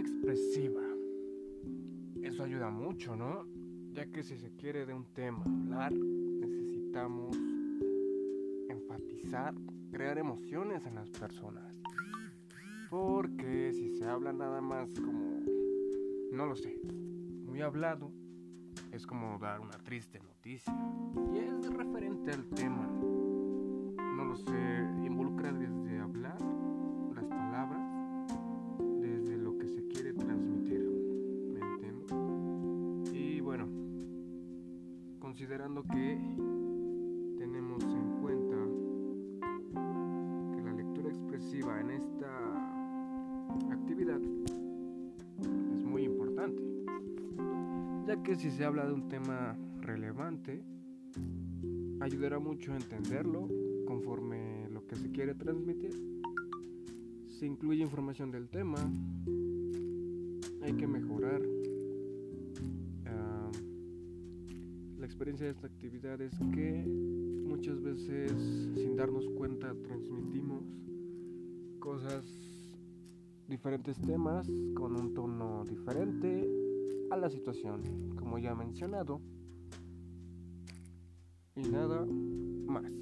expresiva. Eso ayuda mucho, ¿no? Ya que si se quiere de un tema hablar, necesitamos enfatizar, crear emociones en las personas. Porque si se habla nada más como, no lo sé, muy hablado, es como dar una triste noticia. Y es referente al tema. Considerando que tenemos en cuenta que la lectura expresiva en esta actividad es muy importante, ya que si se habla de un tema relevante, ayudará mucho a entenderlo conforme lo que se quiere transmitir. Se incluye información del tema, hay que mejorar. La experiencia de esta actividad es que muchas veces sin darnos cuenta transmitimos cosas, diferentes temas con un tono diferente a la situación, como ya he mencionado. Y nada más.